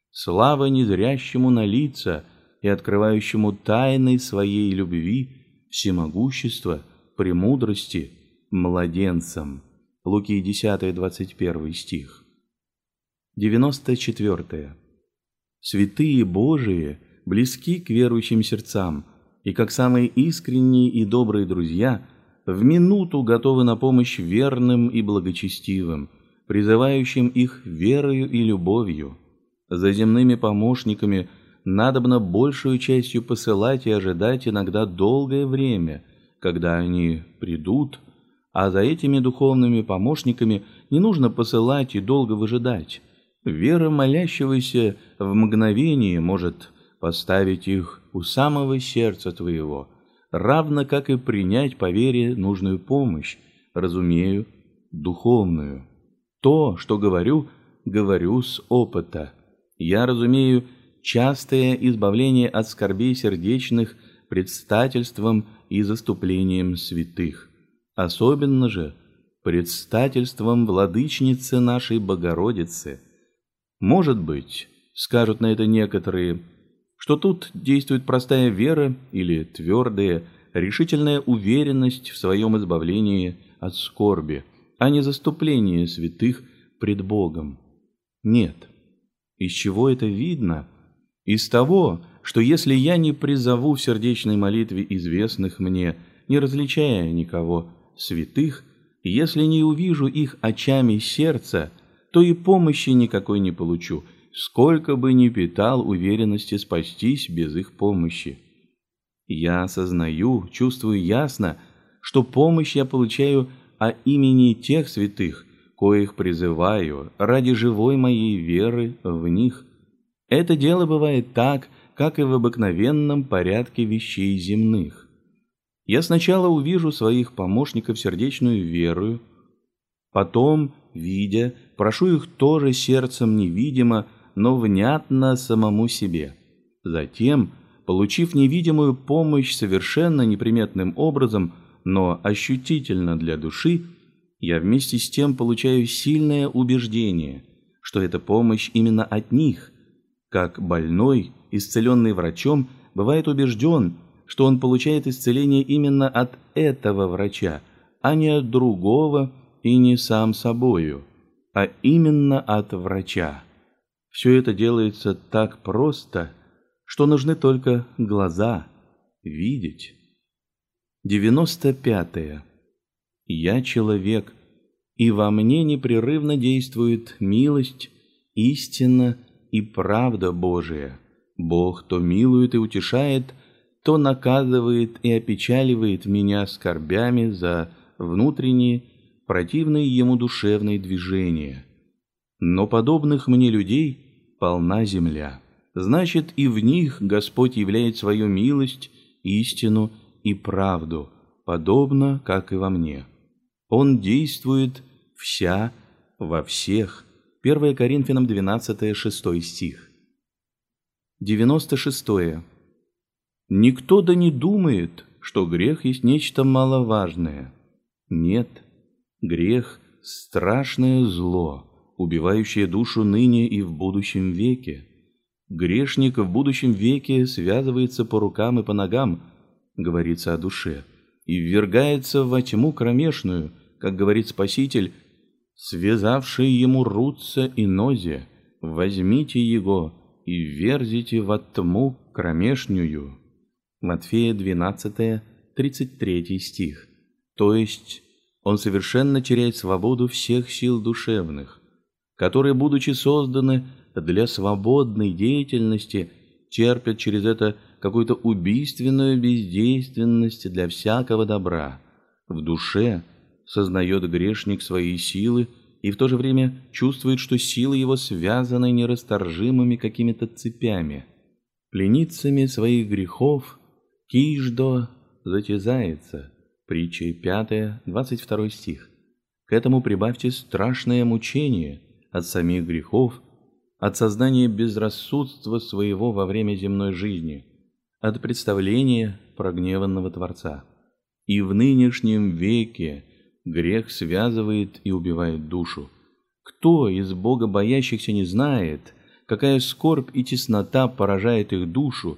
Слава незрящему на лица, и открывающему тайны своей любви, всемогущества, премудрости, младенцам. Луки 10, 21 стих. 94. Святые Божии близки к верующим сердцам, и как самые искренние и добрые друзья в минуту готовы на помощь верным и благочестивым, призывающим их верою и любовью. За земными помощниками надобно большую частью посылать и ожидать иногда долгое время, когда они придут, а за этими духовными помощниками не нужно посылать и долго выжидать. Вера молящегося в мгновение может поставить их у самого сердца твоего, равно как и принять по вере нужную помощь, разумею, духовную. То, что говорю, говорю с опыта. Я разумею частое избавление от скорбей сердечных предстательством и заступлением святых, особенно же предстательством владычницы нашей Богородицы. Может быть, скажут на это некоторые, что тут действует простая вера или твердая, решительная уверенность в своем избавлении от скорби, а не заступление святых пред Богом. Нет. Из чего это видно? Из того, что если я не призову в сердечной молитве известных мне, не различая никого, святых, если не увижу их очами сердца, то и помощи никакой не получу – сколько бы ни питал уверенности спастись без их помощи. Я осознаю, чувствую ясно, что помощь я получаю о имени тех святых, коих призываю ради живой моей веры в них. Это дело бывает так, как и в обыкновенном порядке вещей земных. Я сначала увижу своих помощников сердечную верою, потом, видя, прошу их тоже сердцем невидимо но внятно самому себе. Затем, получив невидимую помощь совершенно неприметным образом, но ощутительно для души, я вместе с тем получаю сильное убеждение, что эта помощь именно от них, как больной, исцеленный врачом, бывает убежден, что он получает исцеление именно от этого врача, а не от другого и не сам собою, а именно от врача. Все это делается так просто, что нужны только глаза видеть. 95. -е. Я человек, и во мне непрерывно действует милость, истина и правда Божия. Бог то милует и утешает, то наказывает и опечаливает меня скорбями за внутренние, противные ему душевные движения. Но подобных мне людей полна земля. Значит, и в них Господь являет свою милость, истину и правду, подобно, как и во мне. Он действует вся во всех. 1 Коринфянам 12, 6 стих. 96. Никто да не думает, что грех есть нечто маловажное. Нет, грех – страшное зло – убивающее душу ныне и в будущем веке. Грешник в будущем веке связывается по рукам и по ногам, говорится о душе, и ввергается во тьму кромешную, как говорит Спаситель, связавший ему руца и нозе, возьмите его и верзите во тьму кромешнюю. Матфея 12, 33 стих. То есть он совершенно теряет свободу всех сил душевных которые, будучи созданы для свободной деятельности, терпят через это какую-то убийственную бездейственность для всякого добра. В душе сознает грешник свои силы и в то же время чувствует, что силы его связаны нерасторжимыми какими-то цепями. Пленницами своих грехов Киждо затязается. Притча 5, 22 стих. К этому прибавьте страшное мучение – от самих грехов, от сознания безрассудства своего во время земной жизни, от представления прогневанного Творца. И в нынешнем веке грех связывает и убивает душу. Кто из Бога боящихся не знает, какая скорбь и теснота поражает их душу,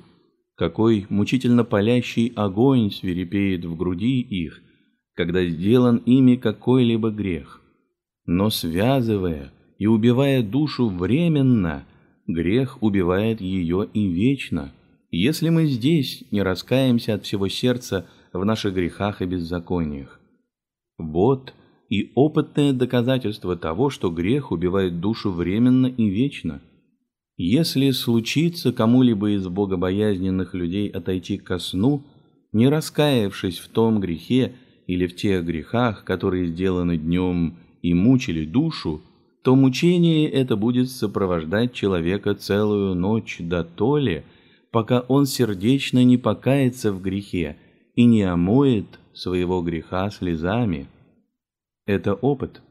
какой мучительно палящий огонь свирепеет в груди их, когда сделан ими какой-либо грех. Но связывая и убивая душу временно, грех убивает ее и вечно. Если мы здесь не раскаемся от всего сердца в наших грехах и беззакониях. Вот и опытное доказательство того, что грех убивает душу временно и вечно. Если случится кому-либо из богобоязненных людей отойти ко сну, не раскаявшись в том грехе или в тех грехах, которые сделаны днем и мучили душу, то мучение это будет сопровождать человека целую ночь до толи, пока он сердечно не покается в грехе и не омоет своего греха слезами. Это опыт.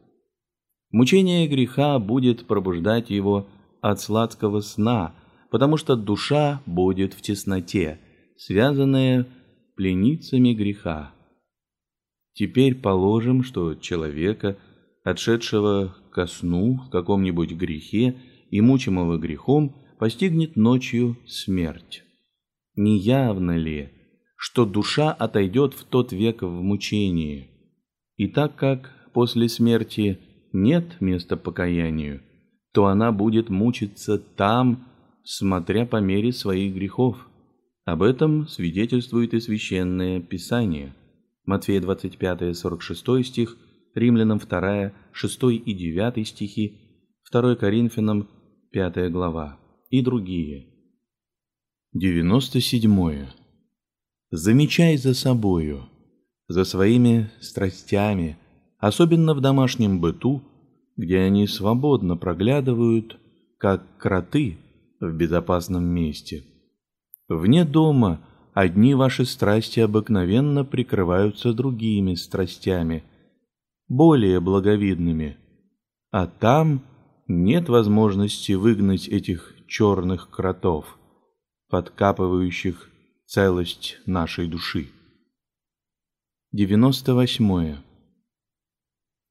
Мучение греха будет пробуждать его от сладкого сна, потому что душа будет в тесноте, связанная пленницами греха. Теперь положим, что человека, отшедшего ко сну в каком-нибудь грехе и мучимого грехом, постигнет ночью смерть. Не явно ли, что душа отойдет в тот век в мучении? И так как после смерти нет места покаянию, то она будет мучиться там, смотря по мере своих грехов. Об этом свидетельствует и священное Писание. Матфея 25, 46 стих, Римлянам 2, 6 и 9 стихи, 2 Коринфянам 5 глава и другие. 97. Замечай за собою, за своими страстями, особенно в домашнем быту, где они свободно проглядывают, как кроты в безопасном месте. Вне дома одни ваши страсти обыкновенно прикрываются другими страстями, более благовидными, а там нет возможности выгнать этих черных кротов, подкапывающих целость нашей души. 98.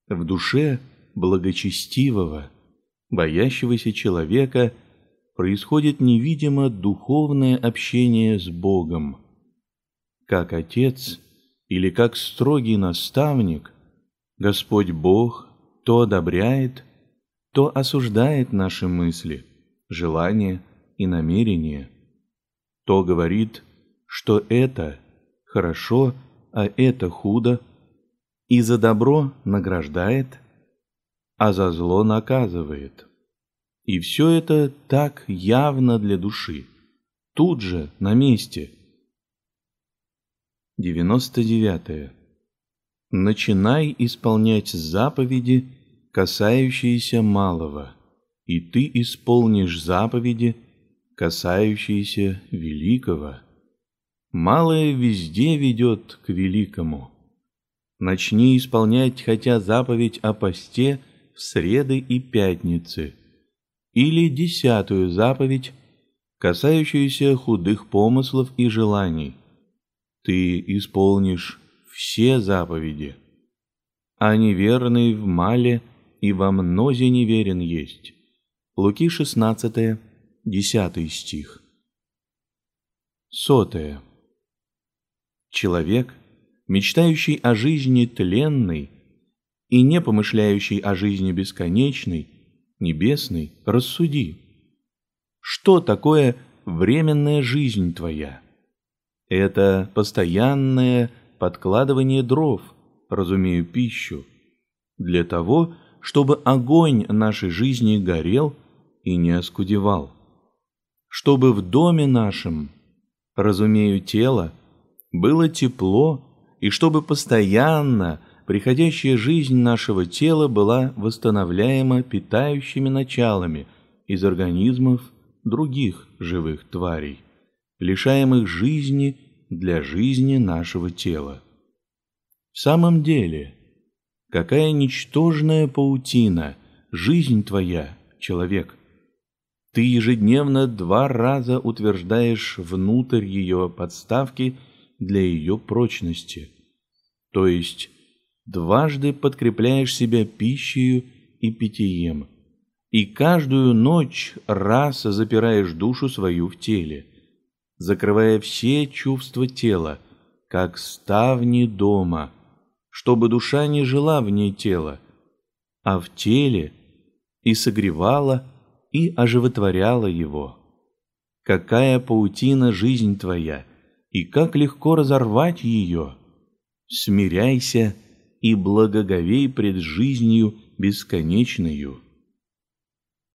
В душе благочестивого, боящегося человека происходит невидимо духовное общение с Богом. Как отец или как строгий наставник, Господь Бог то одобряет, то осуждает наши мысли, желания и намерения, то говорит, что это хорошо, а это худо, и за добро награждает, а за зло наказывает. И все это так явно для души, тут же, на месте. 99. Начинай исполнять заповеди, касающиеся малого, и ты исполнишь заповеди, касающиеся великого. Малое везде ведет к великому. Начни исполнять хотя заповедь о посте в среды и пятницы, или десятую заповедь, касающуюся худых помыслов и желаний. Ты исполнишь все заповеди, а неверный в мале и во мнозе неверен есть. Луки 16, 10 стих. Сотое. Человек, мечтающий о жизни тленной и не помышляющий о жизни бесконечной, небесной, рассуди. Что такое временная жизнь твоя? Это постоянное подкладывание дров, разумею, пищу, для того, чтобы огонь нашей жизни горел и не оскудевал, чтобы в доме нашем, разумею, тело, было тепло, и чтобы постоянно приходящая жизнь нашего тела была восстановляема питающими началами из организмов других живых тварей, лишаемых жизни для жизни нашего тела. В самом деле, какая ничтожная паутина жизнь твоя, человек! Ты ежедневно два раза утверждаешь внутрь ее подставки – для ее прочности. То есть дважды подкрепляешь себя пищей и питьем, и каждую ночь раз запираешь душу свою в теле. Закрывая все чувства тела, как ставни дома, чтобы душа не жила вне тела, а в теле и согревала, и оживотворяла его. Какая паутина жизнь твоя, и как легко разорвать ее. Смиряйся и благоговей пред жизнью бесконечною.